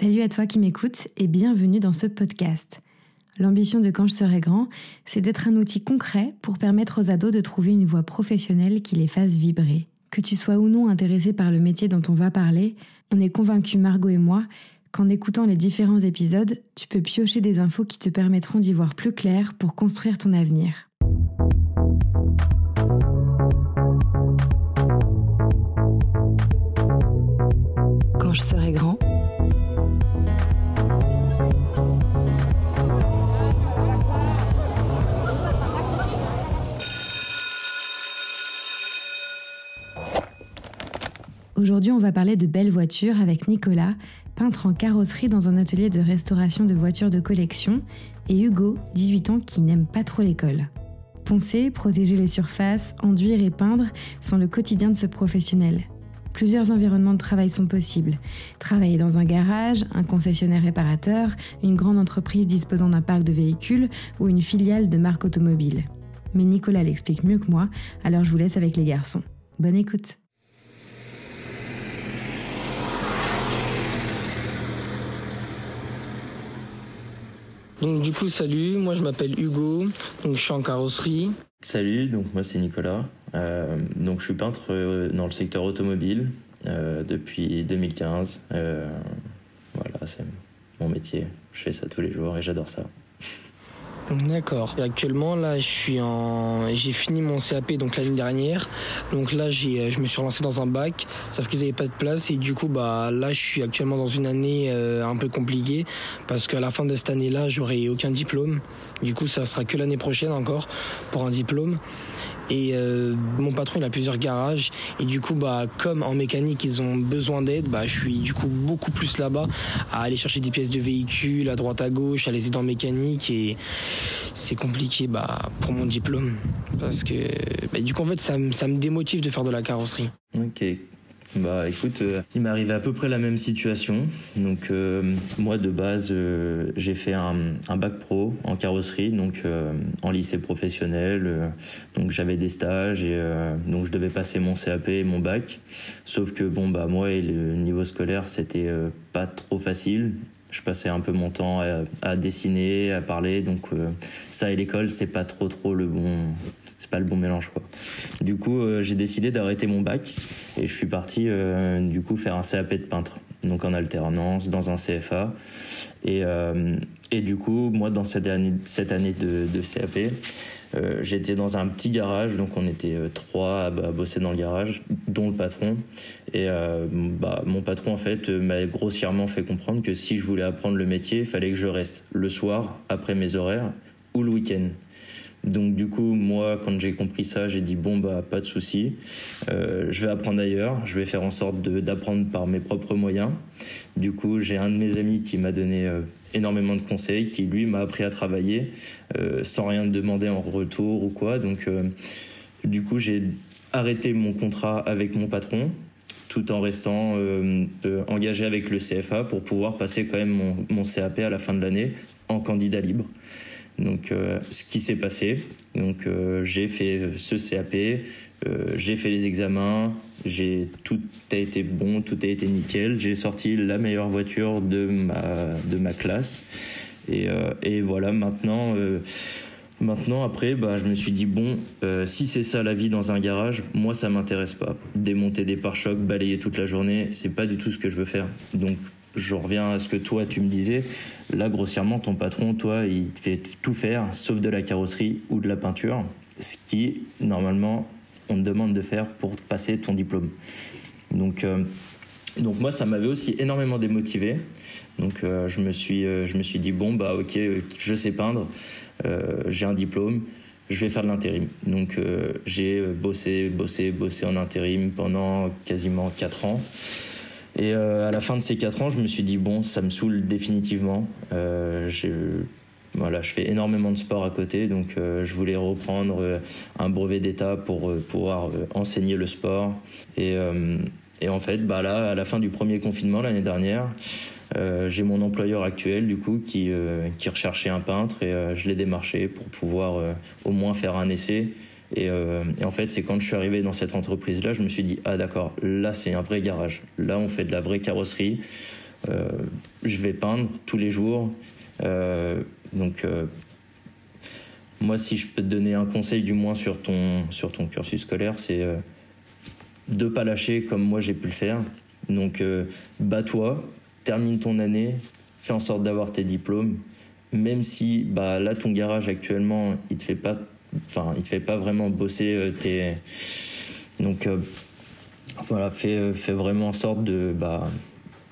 Salut à toi qui m'écoutes et bienvenue dans ce podcast. L'ambition de Quand je serai grand, c'est d'être un outil concret pour permettre aux ados de trouver une voie professionnelle qui les fasse vibrer. Que tu sois ou non intéressé par le métier dont on va parler, on est convaincus, Margot et moi, qu'en écoutant les différents épisodes, tu peux piocher des infos qui te permettront d'y voir plus clair pour construire ton avenir. Quand je serai grand, Aujourd'hui, on va parler de belles voitures avec Nicolas, peintre en carrosserie dans un atelier de restauration de voitures de collection, et Hugo, 18 ans, qui n'aime pas trop l'école. Poncer, protéger les surfaces, enduire et peindre sont le quotidien de ce professionnel. Plusieurs environnements de travail sont possibles. Travailler dans un garage, un concessionnaire réparateur, une grande entreprise disposant d'un parc de véhicules ou une filiale de marque automobile. Mais Nicolas l'explique mieux que moi, alors je vous laisse avec les garçons. Bonne écoute. Donc du coup, salut, moi je m'appelle Hugo, donc je suis en carrosserie. Salut, donc moi c'est Nicolas. Euh, donc je suis peintre euh, dans le secteur automobile euh, depuis 2015. voilà, c'est mon métier. Je fais ça tous les jours et j'adore ça. D'accord. Actuellement, là, je suis en, j'ai fini mon CAP donc l'année dernière. Donc là, j'ai, je me suis relancé dans un bac, sauf qu'ils n'avaient pas de place et du coup, bah là, je suis actuellement dans une année euh, un peu compliquée parce qu'à la fin de cette année-là, j'aurai aucun diplôme. Du coup, ça sera que l'année prochaine encore pour un diplôme. Et euh, mon patron, il a plusieurs garages. Et du coup, bah, comme en mécanique, ils ont besoin d'aide, bah, je suis du coup beaucoup plus là-bas à aller chercher des pièces de véhicules à droite à gauche, à les aider en mécanique. Et c'est compliqué bah, pour mon diplôme. Parce que bah, du coup, en fait, ça, ça me démotive de faire de la carrosserie. Ok, bah écoute, euh, il m'est arrivé à peu près la même situation. Donc euh, moi de base, euh, j'ai fait un, un, bac pro en carrosserie, donc en lycée professionnel. donc j'avais des stages et donc je devais passer mon CAP et mon bac. Sauf que bon bah moi et le niveau scolaire c'était pas trop facile je passais un peu mon temps à, dessiner, à parler. Donc ça et l'école, c'est pas trop trop le bon, c'est pas le bon mélange quoi. Du coup, euh, j'ai décidé d'arrêter mon bac et je suis parti euh, du coup faire un CAP de peintre, donc en alternance dans un CFA. Et, euh, et du coup, moi dans cette année, cette année de, CAP, j'étais dans un petit garage, donc on était trois à, bosser dans le garage, dont le patron. Et bah, mon patron en fait m'a grossièrement fait comprendre que si je voulais apprendre le métier, il fallait que je reste le soir après mes horaires ou le week-end. Donc du coup, moi, quand j'ai compris ça, j'ai dit bon bah pas de souci, euh, je vais apprendre ailleurs, je vais faire en sorte d'apprendre par mes propres moyens. Du coup, j'ai un de mes amis qui m'a donné euh, énormément de conseils, qui lui m'a appris à travailler euh, sans rien demander en retour ou quoi. Donc du coup, j'ai arrêté mon contrat avec mon patron tout en restant engagé avec le CFA pour pouvoir passer quand même mon CAP à la fin de l'année en candidat libre. Donc, euh, ce qui s'est passé, donc euh, j'ai fait ce CAP, euh, j'ai fait les examens, j'ai tout a été bon, tout a été nickel. J'ai sorti la meilleure voiture de ma de ma classe et, et voilà maintenant. Maintenant, après, bah, je me suis dit bon, si c'est ça la vie dans un garage, moi ça m'intéresse pas. Démonter des pare-chocs, balayer toute la journée, c'est pas du tout ce que je veux faire. Donc je reviens à ce que toi tu me disais. Là, grossièrement, ton patron, toi, il te fait tout faire, sauf de la carrosserie ou de la peinture, ce qui, normalement, on te demande de faire pour passer ton diplôme. Donc, euh, donc moi, ça m'avait aussi énormément démotivé. Donc, euh, je, me suis, euh, je me suis dit, bon, bah, ok, je sais peindre, j'ai un diplôme, je vais faire de l'intérim. Donc, j'ai bossé, bossé, bossé en intérim pendant quasiment 4 ans. Et euh, à la fin de ces quatre ans, je me suis dit bon, ça me saoule définitivement. Euh, voilà, je fais énormément de sport à côté, donc euh, je voulais reprendre un brevet d'état pour pouvoir enseigner le sport. Et, et, en fait, bah là, à la fin du premier confinement l'année dernière, j'ai mon employeur actuel du coup qui, qui recherchait un peintre et je l'ai démarché pour pouvoir au moins faire un essai euh, et, en fait, c'est quand je suis arrivé dans cette entreprise-là, je me suis dit, ah d'accord, là c'est un vrai garage. Là, on fait de la vraie carrosserie. Euh, je vais peindre tous les jours. donc moi, si je peux te donner un conseil du moins sur ton, sur ton cursus scolaire, c'est euh, de pas lâcher comme moi j'ai pu le faire. Donc, euh, bats-toi, termine ton année, fais en sorte d'avoir tes diplômes. Même si bah, là, ton garage actuellement, il te fait pas, enfin, il te fait pas vraiment bosser euh, tes. Donc, voilà, fais, fais, vraiment en sorte de, bah,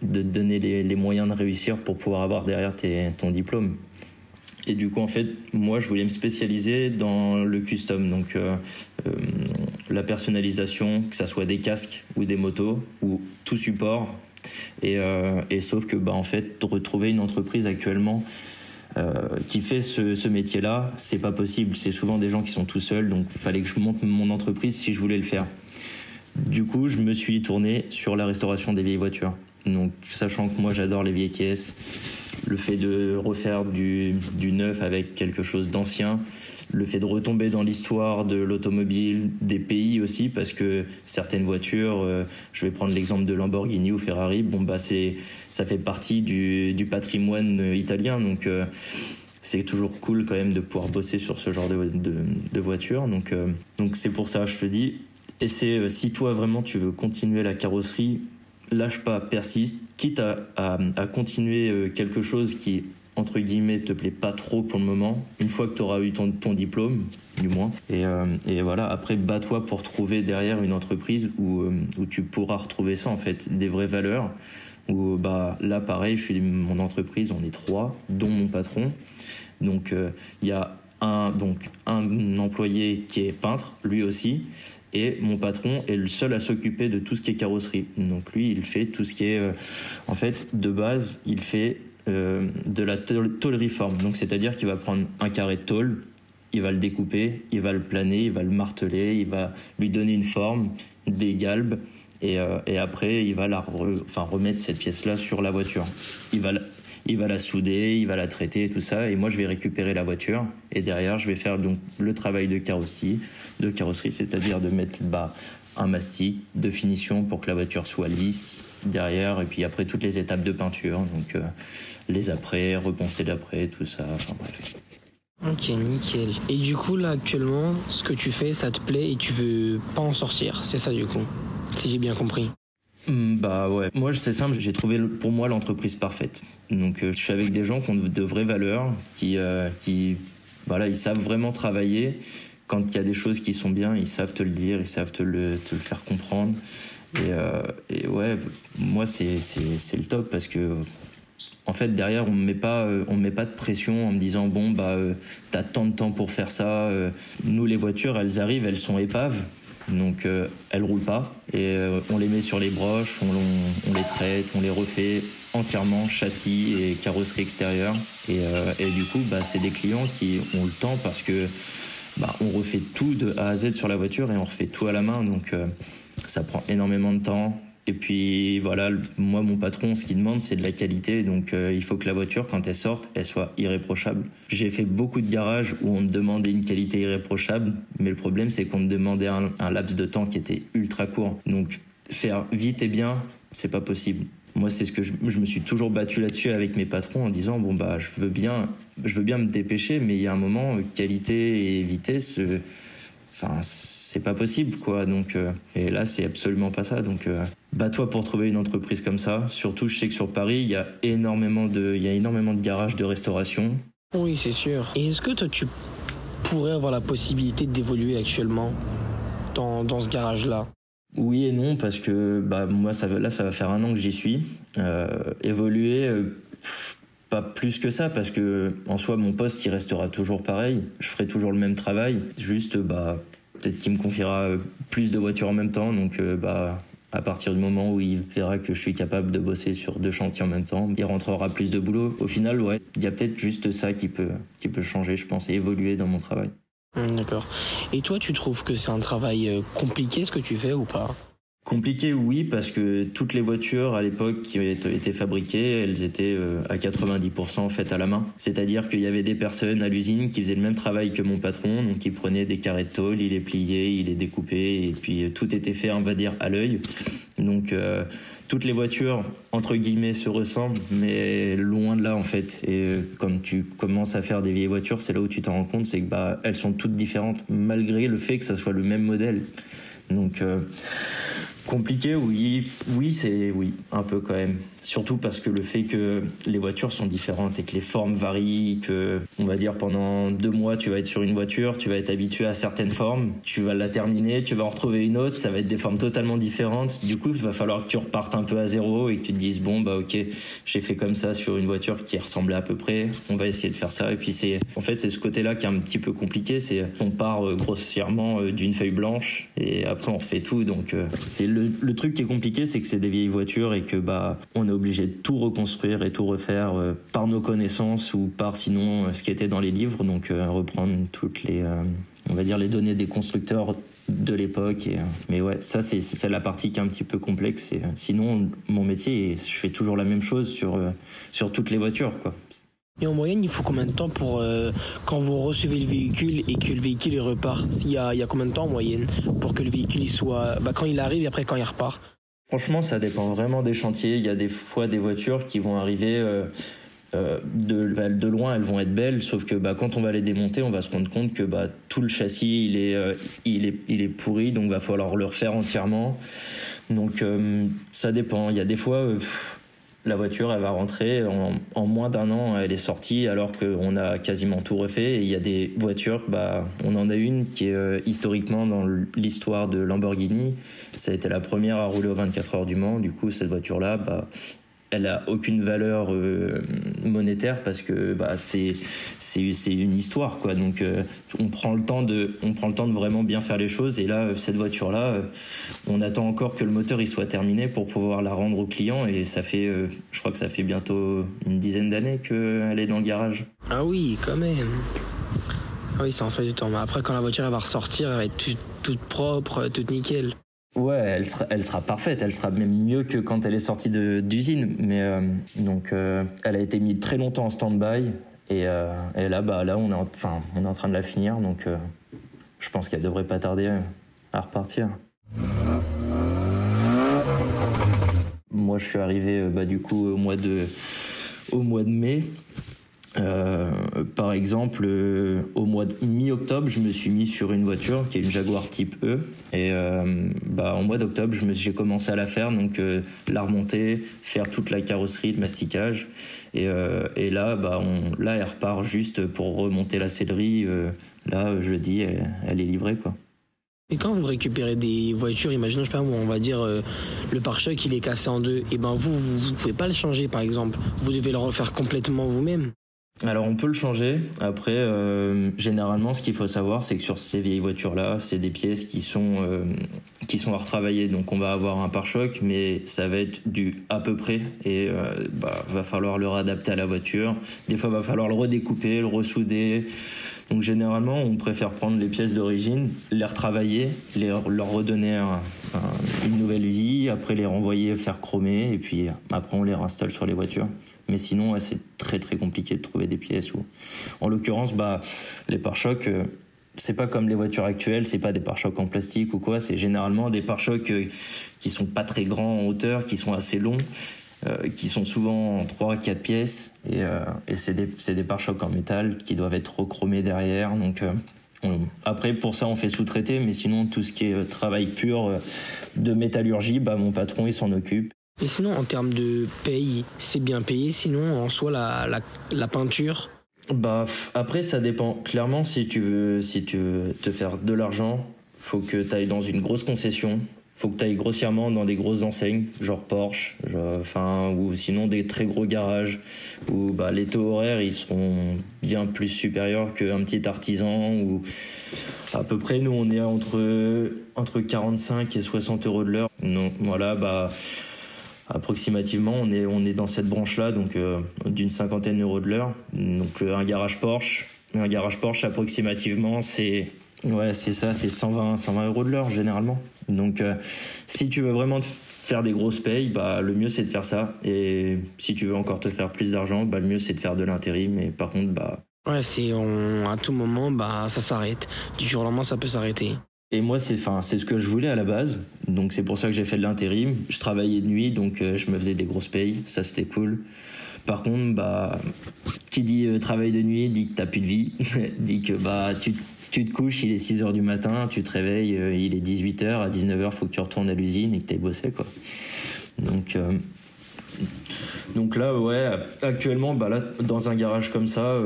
de te donner les, les, moyens de réussir pour pouvoir avoir derrière tes, ton diplôme. Et du coup, en fait, moi, je voulais me spécialiser dans le custom, donc euh, euh, la personnalisation, que ça soit des casques ou des motos ou tout support. Et, euh, et sauf que, bah, en fait, retrouver une entreprise actuellement qui fait ce, ce métier-là, c'est pas possible. C'est souvent des gens qui sont tout seuls, donc il fallait que je monte mon entreprise si je voulais le faire. Du coup, je me suis tourné sur la restauration des vieilles voitures. Donc, sachant que moi, j'adore les vieilles caisses, le fait de refaire du, neuf avec quelque chose d'ancien, le fait de retomber dans l'histoire de l'automobile, des pays aussi, parce que certaines voitures, euh, je vais prendre l'exemple de Lamborghini ou Ferrari, bon bah c'est, ça fait partie du, patrimoine italien, donc euh, c'est toujours cool quand même de pouvoir bosser sur ce genre de, de, voiture. Donc euh, donc c'est pour ça, je te dis, et c'est si toi vraiment tu veux continuer la carrosserie, lâche pas, persiste, quitte à, continuer euh, quelque chose qui, entre guillemets, te plaît pas trop pour le moment, une fois que tu auras eu ton, diplôme, du moins. Euh, et, voilà, après, bats-toi pour trouver derrière une entreprise où, euh, où tu pourras retrouver ça, en fait, des vraies valeurs. Où, bah, là, pareil, je suis mon entreprise, on est trois, dont mon patron. Donc, il y a un, donc, un employé qui est peintre, lui aussi, et mon patron est le seul à s'occuper de tout ce qui est carrosserie. Donc lui, il fait tout ce qui est, euh, en fait, de base, il fait euh, de la tôlerie-forme. Donc c'est-à-dire qu'il va prendre un carré de tôle, il va le découper, il va le planer, il va le marteler, il va lui donner une forme, des galbes, et, euh, et après il va la enfin, remettre cette pièce-là sur la voiture. Il va il va la souder, il va la traiter, tout ça, et moi je vais récupérer la voiture, et derrière je vais faire donc le travail de carrosserie, de carrosserie, c'est-à-dire de mettre bas un mastic de finition pour que la voiture soit lisse derrière, et puis après toutes les étapes de peinture, donc euh, les après, repenser d'après, tout ça, enfin bref. Ok, nickel. Et du coup, là, actuellement, ce que tu fais, ça te plaît et tu veux pas en sortir, c'est ça du coup, si j'ai bien compris. Hmm, bah ouais, moi c'est simple, j'ai trouvé pour moi l'entreprise parfaite. Donc euh, je suis avec des gens qui ont de vraies valeurs, qui, euh, qui voilà, ils savent vraiment travailler. Quand il y a des choses qui sont bien, ils savent te le dire, ils savent te le, faire comprendre. Et, euh, ouais, moi c'est, le top parce que en fait derrière on me met pas on met pas de pression en me disant bon bah t'as tant de temps pour faire ça. Nous les voitures elles arrivent, elles sont épaves donc euh, elles roulent pas et euh, on les met sur les broches, on, les traite, on les refait entièrement châssis et carrosserie extérieure et, euh, et du coup bah, c'est des clients qui ont le temps parce que bah, on refait tout de A à Z sur la voiture et on refait tout à la main donc ça prend énormément de temps et puis voilà, moi mon patron, ce qu'il demande, c'est de la qualité. Donc euh, il faut que la voiture, quand elle sorte, elle soit irréprochable. J'ai fait beaucoup de garages où on me demandait une qualité irréprochable, mais le problème c'est qu'on me demandait un, laps de temps qui était ultra court. Donc faire vite et bien, c'est pas possible. Moi, c'est ce que je, me suis toujours battu là-dessus avec mes patrons en disant bon bah je veux bien, je veux bien me dépêcher, mais il y a un moment qualité et vitesse. Euh, enfin c'est pas possible quoi. Donc euh, et là c'est absolument pas ça. Donc euh, bats-toi pour trouver une entreprise comme ça. Surtout je sais que sur Paris il y a énormément de il y a énormément de garages de restauration. Oui c'est sûr. Et est-ce que toi tu pourrais avoir la possibilité d'évoluer actuellement dans, dans ce garage là oui et non parce que bah moi ça là ça va faire un an que j'y suis euh, évoluer pas plus que ça parce que en soi mon poste il restera toujours pareil je ferai toujours le même travail juste bah peut-être qu'il me confiera plus de voitures en même temps donc euh, bah à partir du moment où il verra que je suis capable de bosser sur deux chantiers en même temps, il rentrera plus de boulot. Au final, ouais, il y a peut-être juste ça qui peut, qui peut changer, je pense, et évoluer dans mon travail. D'accord. Et toi, tu trouves que c'est un travail euh, compliqué ce que tu fais ou pas? Compliqué, oui, parce que toutes les voitures à l'époque qui étaient fabriquées, elles étaient euh, à 90% faites à la main. C'est-à-dire qu'il y avait des personnes à l'usine qui faisaient le même travail que mon patron, donc ils prenaient des carrés de tôle, ils les pliaient, ils les découpaient, et puis euh, tout était fait, on va dire, à l'œil. Donc euh, toutes les voitures, entre guillemets, se ressemblent, mais loin de là en fait. Et quand tu commences à faire des vieilles voitures, c'est là où tu t'en rends compte, c'est que bah elles sont toutes différentes malgré le fait que ça soit le même modèle. Donc Compliqué, oui, oui, c'est oui, un peu quand même. Surtout parce que le fait que les voitures sont différentes et que les formes varient, que on va dire pendant deux mois tu vas être sur une voiture, tu vas être habitué à certaines formes, tu vas la terminer, tu vas en retrouver une autre, ça va être des formes totalement différentes. Du coup, il va falloir que tu repartes un peu à zéro et que tu te dises bon bah ok, j'ai fait comme ça sur une voiture qui ressemblait à peu près, on va essayer de faire ça. Et puis c'est en fait c'est ce côté-là qui est un petit peu compliqué, c'est on part euh, grossièrement euh, d'une feuille blanche et après on refait tout. Donc euh, c'est le, le truc qui est compliqué, c'est que c'est des vieilles voitures et que bah on est obligé de tout reconstruire et tout refaire euh, par nos connaissances ou par sinon euh, ce qui était dans les livres. Donc euh, reprendre toutes les, on va dire les données des constructeurs de l'époque. mais ouais, ça c'est la partie qui est un petit peu complexe. Sinon, mon métier, je fais toujours la même chose sur sur toutes les voitures, quoi. Et en moyenne, il faut combien de temps pour quand vous recevez le véhicule et que le véhicule il repart? Il y a, il y a combien de temps en moyenne pour que le véhicule il soit bah, quand il arrive et après quand il repart? Franchement, ça dépend vraiment des chantiers. Il y a des fois des voitures qui vont arriver euh, euh, de, bah, de, loin, elles vont être belles, sauf que bah, quand on va les démonter, on va se rendre compte que bah, tout le châssis il est, euh, il est, il est pourri, donc va falloir le refaire entièrement. Donc ça dépend. Il y a des fois la voiture, elle va rentrer en, moins d'un an, elle est sortie alors qu'on a quasiment tout refait. Et il y a des voitures, bah, on en a une qui est euh, historiquement dans l'histoire de Lamborghini. Ça a été la première à rouler aux 24 heures du Mans. Du coup, cette voiture-là, bah, elle a aucune valeur euh, monétaire parce que bah, c'est c'est une histoire quoi. Donc euh, on prend le temps de on prend le temps de vraiment bien faire les choses. Et là cette voiture là on attend encore que le moteur il soit terminé pour pouvoir la rendre au client. Et ça fait euh, je crois que ça fait bientôt une dizaine d'années qu'elle est dans le garage. Ah oui quand même. Ah oui ça en fait du temps. Mais après quand la voiture elle va ressortir elle va être toute propre toute nickel Ouais, elle sera, elle sera parfaite. Elle sera même mieux que quand elle est sortie d'usine. Mais euh, donc, euh, elle a été mise très longtemps en stand-by. Et, euh, là, bah, là, on est, en, enfin, on est en train de la finir. Donc, je pense qu'elle devrait pas tarder à repartir. Moi, je suis arrivé, bah, du coup, au mois de, au mois de mai. Euh, par exemple, euh, au mois de mi-octobre, je me suis mis sur une voiture qui est une Jaguar Type E. Et euh, bah, en mois d'octobre, j'ai commencé à la faire, donc la remonter, faire toute la carrosserie, le masticage. Et, et là, bah, on, là, elle repart juste pour remonter la sellerie. là, jeudi, elle, est livrée, quoi. Et quand vous récupérez des voitures, imaginons, je sais pas, on va dire le pare-choc il est cassé en deux, et ben vous, vous, vous pouvez pas le changer par exemple. Vous devez le refaire complètement vous-même. Alors on peut le changer. Après, euh, généralement, ce qu'il faut savoir, c'est que sur ces vieilles voitures-là, c'est des pièces qui sont euh, qui sont à retravailler. Donc on va avoir un pare-choc, mais ça va être du à peu près et euh, bah, va falloir le réadapter à la voiture. Des fois, va falloir le redécouper, le ressouder. Donc généralement, on préfère prendre les pièces d'origine, les retravailler, leur redonner une nouvelle vie, après les renvoyer faire chromer, et puis après on les réinstalle sur les voitures. Mais sinon, c'est très très compliqué de trouver des pièces. Ou... En l'occurrence, bah, les pare-chocs, euh, c'est pas comme les voitures actuelles, c'est pas des pare-chocs en plastique ou quoi, c'est généralement des pare-chocs euh, qui sont pas très grands en hauteur, qui sont assez longs, euh, qui sont souvent en 3-4 pièces, et, et c'est des, des pare-chocs en métal qui doivent être rechromés derrière. Donc, après, pour ça, on fait sous-traiter, mais sinon, tout ce qui est travail pur de métallurgie, bah, mon patron, il s'en occupe. Et sinon, en termes de paye, c'est bien payé sinon en soi la, la, la, peinture? Bah après ça dépend. Clairement si tu veux si tu veux te faire de l'argent, faut que tu ailles dans une grosse concession. Faut que tu ailles grossièrement dans des grosses enseignes, genre Porsche, enfin ou sinon des très gros garages où bah, les taux horaires ils seront bien plus supérieurs qu'un petit artisan ou à peu près nous on est entre entre 45 et 60 euros de l'heure. Donc voilà bah approximativement, on est, on est dans cette branche-là, donc euh, d'une cinquantaine d'euros de l'heure. Donc euh, un garage Porsche, un garage Porsche approximativement, c'est ouais, c'est ça, c'est 120, 120 euros de l'heure généralement. Donc, si tu veux vraiment faire des grosses payes, bah, le mieux c'est de faire ça. Et si tu veux encore te faire plus d'argent, bah, le mieux c'est de faire de l'intérim. Mais par contre, bah. Ouais, c'est à tout moment, bah, ça s'arrête. Du jour au lendemain, ça peut s'arrêter. Et moi, c'est enfin, c'est ce que je voulais à la base. Donc c'est pour ça que j'ai fait de l'intérim. Je travaillais de nuit, donc euh, je me faisais des grosses payes. Ça, c'était cool. Par contre, bah, qui dit euh, travail de nuit dit que t'as plus de vie. dit que bah, tu, tu te couches, il est 6 h du matin, tu te réveilles, euh, il est 18 h à 19 h faut que tu retournes à l'usine et que t'aies bossé, quoi. Donc, donc là, ouais, actuellement, bah là, dans un garage comme ça,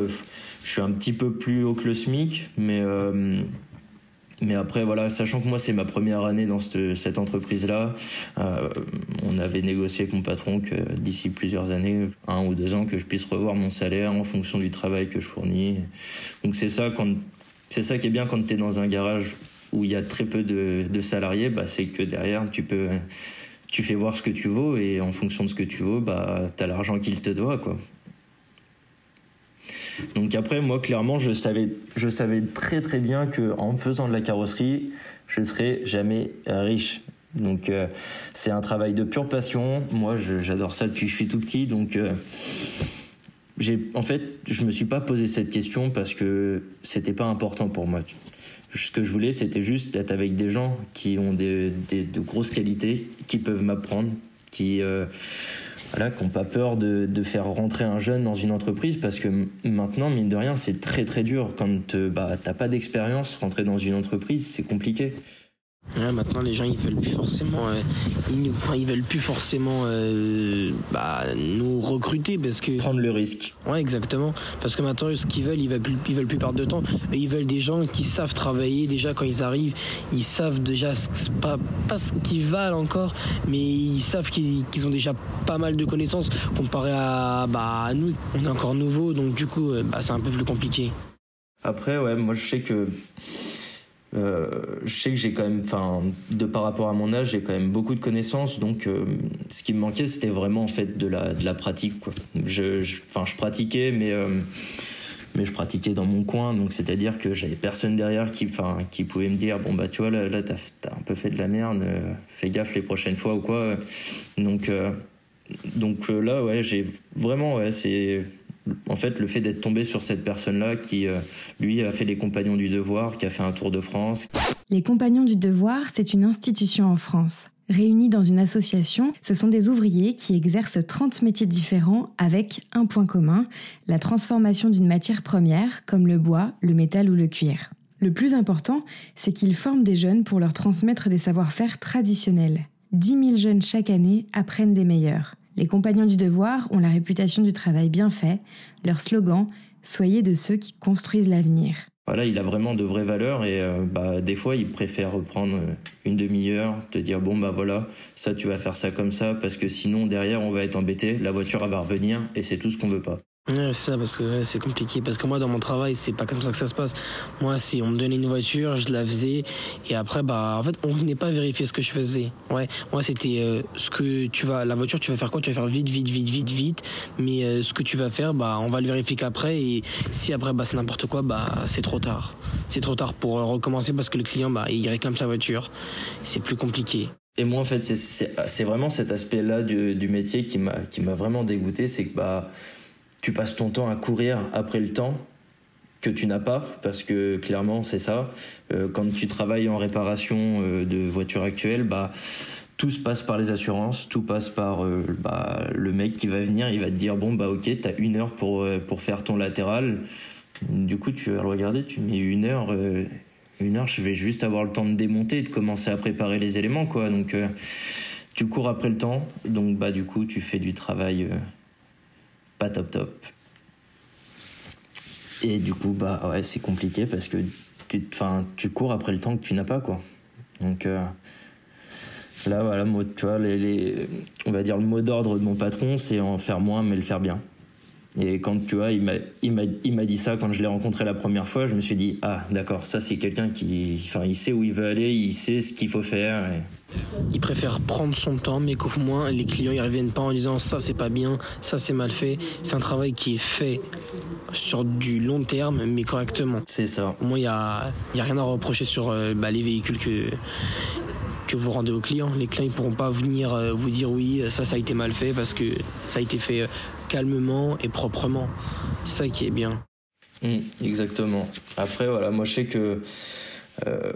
je suis un petit peu plus haut que le SMIC, mais mais après, voilà, sachant que moi, c'est ma première année dans cette, entreprise-là, euh, on avait négocié avec mon patron que d'ici plusieurs années, un ou deux ans, que je puisse revoir mon salaire en fonction du travail que je fournis. Donc c'est ça, quand, c'est ça qui est bien quand tu es dans un garage où il y a très peu de, salariés, bah, c'est que derrière, tu peux, tu fais voir ce que tu vaux et en fonction de ce que tu vaux, bah, tu as l'argent qu'il te doit, quoi. Donc après, moi, clairement, je savais, je savais très très bien que en faisant de la carrosserie, je ne serais jamais riche. Donc euh, c'est un travail de pure passion. Moi, j'adore ça depuis que je suis tout petit. Donc euh, en fait, je me suis pas posé cette question parce que c'était pas important pour moi. Ce que je voulais, c'était juste d'être avec des gens qui ont des, de grosses qualités, qui peuvent m'apprendre, qui euh, voilà, qui n'ont pas peur de, de, faire rentrer un jeune dans une entreprise parce que maintenant, mine de rien, c'est très très dur. Quand bah, tu n'as pas d'expérience, rentrer dans une entreprise, c'est compliqué maintenant, les gens ils veulent plus forcément, euh, ils, enfin, ils veulent plus forcément euh, bah, nous recruter parce que prendre le risque. Ouais, exactement. Parce que maintenant, ce qu'ils veulent, ils veulent plus, ils veulent plus perdre de temps. Ils veulent des gens qui savent travailler déjà quand ils arrivent. Ils savent déjà pas pas ce qu'ils valent encore, mais ils savent qu'ils ont déjà pas mal de connaissances comparé à bah à nous. On est encore nouveau, donc du coup, euh, bah, c'est un peu plus compliqué. Après, ouais, moi je sais que euh, je sais que j'ai quand même, enfin, de par rapport à mon âge, j'ai quand même beaucoup de connaissances. Donc, euh, ce qui me manquait, c'était vraiment en fait de la, de la pratique. Je, enfin, je, pratiquais, mais euh, mais je pratiquais dans mon coin. Donc, c'est-à-dire que j'avais personne derrière qui, enfin, qui pouvait me dire, bon bah, tu vois, là, t'as as un peu fait de la merde. fais gaffe les prochaines fois ou quoi. Donc, donc là, ouais, j'ai vraiment, ouais, c'est en fait, le fait d'être tombé sur cette personne-là qui, euh, lui, a fait les Compagnons du Devoir, qui a fait un tour de France. Les Compagnons du Devoir, c'est une institution en France. Réunis dans une association, ce sont des ouvriers qui exercent 30 métiers différents avec un point commun, la transformation d'une matière première comme le bois, le métal ou le cuir. Le plus important, c'est qu'ils forment des jeunes pour leur transmettre des savoir-faire traditionnels. 10 000 jeunes chaque année apprennent des meilleurs. Les compagnons du devoir ont la réputation du travail bien fait. Leur slogan Soyez de ceux qui construisent l'avenir. Voilà, il a vraiment de vraies valeurs et euh, bah, des fois il préfère reprendre euh, une demi-heure, te dire bon bah voilà, ça tu vas faire ça comme ça parce que sinon derrière on va être embêté, la voiture va revenir et c'est tout ce qu'on veut pas. Ouais, c'est ça, parce que c'est compliqué. Parce que moi, dans mon travail, c'est pas comme ça que ça se passe. Moi, si on me donnait une voiture, je la faisais. Et après, bah, en fait, on venait pas vérifier ce que je faisais. Ouais, moi, c'était euh, ce que tu vas, la voiture, tu vas faire quoi? Tu vas faire vite, vite, vite, vite, vite. Mais euh, ce que tu vas faire, bah, on va le vérifier qu'après. Et si après, bah, c'est n'importe quoi, bah, c'est trop tard. C'est trop tard pour recommencer parce que le client, bah, il réclame sa voiture. C'est plus compliqué. Et moi, en fait, c'est vraiment cet aspect-là du, du métier qui m'a vraiment dégoûté. C'est que, bah, tu passes ton temps à courir après le temps que tu n'as pas, parce que clairement c'est ça. Euh, quand tu travailles en réparation euh, de voitures actuelles, bah tout se passe par les assurances, tout passe par euh, bah, le mec qui va venir, il va te dire bon bah ok, t'as une heure pour pour faire ton latéral. Du coup tu vas le regarder, tu mets une heure, une heure, je vais juste avoir le temps de démonter et de commencer à préparer les éléments quoi. Donc tu cours après le temps, donc bah du coup tu fais du travail top top. Et du coup, bah ouais, c'est compliqué parce que tu cours après le temps que tu n'as pas, quoi. Donc euh, là, voilà, tu vois, les, on va dire le mot d'ordre de mon patron, c'est en faire moins, mais le faire bien. Et quand tu vois, il m'a, il m'a, il m'a dit ça quand je l'ai rencontré la première fois, je me suis dit ah d'accord, ça c'est quelqu'un qui, enfin, il sait où il veut aller, il sait ce qu'il faut faire. Il préfère prendre son temps, mais qu'au moins les clients ils reviennent pas en disant ça c'est pas bien, ça c'est mal fait. C'est un travail qui est fait sur du long terme, mais correctement. C'est ça. Au moins il y a, y a rien à reprocher sur euh, bah, les véhicules que que vous rendez aux clients. Les clients ne pourront pas venir euh, vous dire oui, ça, ça a été mal fait parce que ça a été fait euh, calmement et proprement. C'est ça qui est bien. Mmh, exactement. Après, voilà, moi je sais que euh,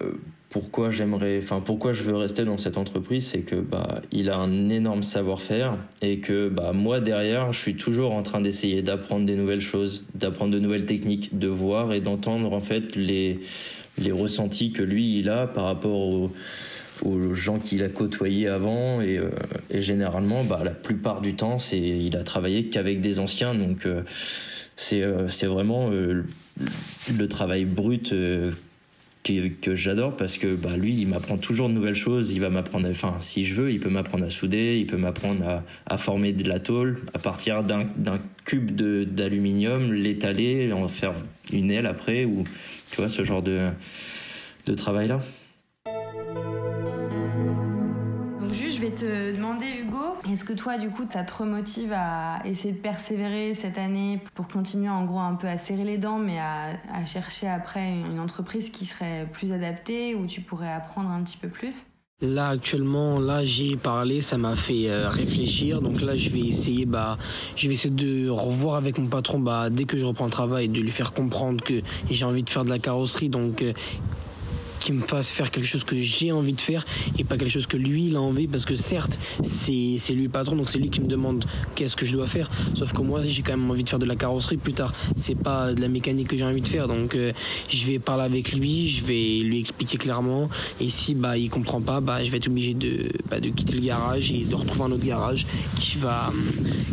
pourquoi j'aimerais, enfin pourquoi je veux rester dans cette entreprise, c'est que bah il a un énorme savoir-faire et que bah moi derrière, je suis toujours en train d'essayer d'apprendre des nouvelles choses, d'apprendre de nouvelles techniques, de voir et d'entendre en fait les les ressentis que lui il a par rapport aux, aux gens qu'il a côtoyés avant et, euh, et, généralement bah la plupart du temps c'est il a travaillé qu'avec des anciens donc euh, c'est euh, c'est vraiment le travail brut que, j'adore parce que bah, lui, il m'apprend toujours de nouvelles choses. Il va m'apprendre, enfin, si je veux, il peut m'apprendre à souder, il peut m'apprendre à, à, former de la tôle à partir d'un cube d'aluminium, l'étaler, en faire une aile après, ou tu vois, ce genre de, de travail-là. Donc, je vais te demander, Hugo, est-ce que toi, du coup, ça te remotive à essayer de persévérer cette année pour continuer en gros un peu à serrer les dents, mais à, chercher après une entreprise qui serait plus adaptée, où tu pourrais apprendre un petit peu plus? Là actuellement, là j'ai parlé, ça m'a fait euh, réfléchir. Donc là je vais essayer, bah, je vais essayer de revoir avec mon patron, bah, dès que je reprends le travail, de lui faire comprendre que j'ai envie de faire de la carrosserie. Donc euh, qui me fasse faire quelque chose que j'ai envie de faire et pas quelque chose que lui il a envie. Parce que certes c'est lui le patron donc c'est lui qui me demande qu'est-ce que je dois faire. Sauf que moi j'ai quand même envie de faire de la carrosserie plus tard. C'est pas de la mécanique que j'ai envie de faire. Donc euh, je vais parler avec lui je vais lui expliquer clairement. Et si bah il comprend pas bah je vais être obligé de, bah, de quitter le garage et de retrouver un autre garage qui va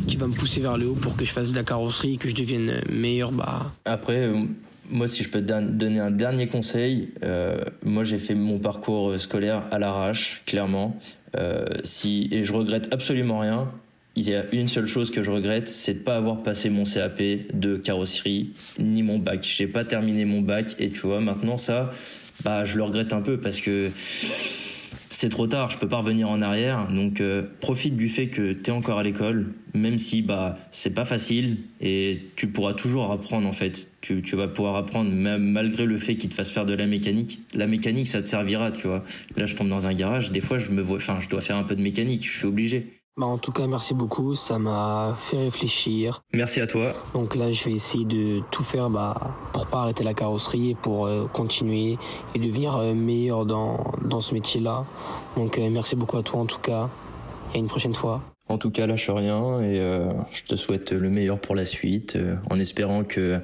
qui va me pousser vers le haut pour que je fasse de la carrosserie que je devienne meilleur bah. Après euh, moi, si je peux te donner un dernier conseil, euh, moi j'ai fait mon parcours euh, scolaire à l'arrache, clairement. Euh, si, et je regrette absolument rien. Il y a une seule chose que je regrette, c'est de pas avoir passé mon CAP de carrosserie ni mon bac. J'ai pas terminé mon bac et tu vois maintenant ça, bah je le regrette un peu parce que c'est trop tard, je peux pas revenir en arrière. Donc euh, profite du fait que tu es encore à l'école, même si bah c'est pas facile et tu pourras toujours apprendre en fait. Tu, tu vas pouvoir apprendre même malgré le fait qu'il te fasse faire de la mécanique. La mécanique ça te servira, tu vois. Là je tombe dans un garage, des fois je me vois enfin je dois faire un peu de mécanique, je suis obligé. Bah en tout cas, merci beaucoup, ça m'a fait réfléchir. Merci à toi. Donc là, je vais essayer de tout faire bah, pour pas arrêter la carrosserie et pour euh, continuer et devenir euh, meilleur dans, dans ce métier-là. Donc euh, merci beaucoup à toi en tout cas et à une prochaine fois. En tout cas, lâche rien et je te souhaite le meilleur pour la suite, en espérant que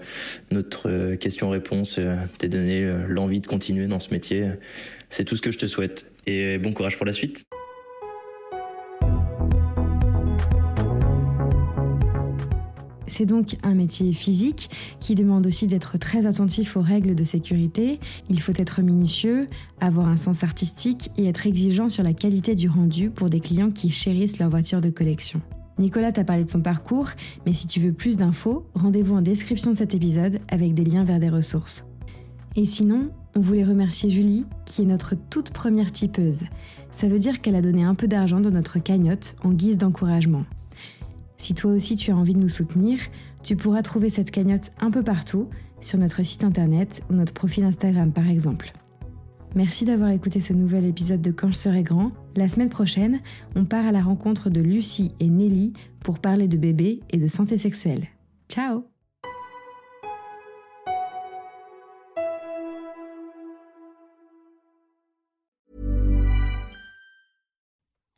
notre question-réponse t'ait donné l'envie de continuer dans ce métier. C'est tout ce que je te souhaite et bon courage pour la suite. C'est donc un métier physique qui demande aussi d'être très attentif aux règles de sécurité. Il faut être minutieux, avoir un sens artistique et être exigeant sur la qualité du rendu pour des clients qui chérissent leur voiture de collection. Nicolas t'a parlé de son parcours, mais si tu veux plus d'infos, rendez-vous en description de cet épisode avec des liens vers des ressources. Et sinon, on voulait remercier Julie, qui est notre toute première tipeuse. Ça veut dire qu'elle a donné un peu d'argent dans notre cagnotte en guise d'encouragement. Si toi aussi tu as envie de nous soutenir, tu pourras trouver cette cagnotte un peu partout, sur notre site internet ou notre profil Instagram par exemple. Merci d'avoir écouté ce nouvel épisode de Quand je serai grand. La semaine prochaine, on part à la rencontre de Lucie et Nelly pour parler de bébés et de santé sexuelle. Ciao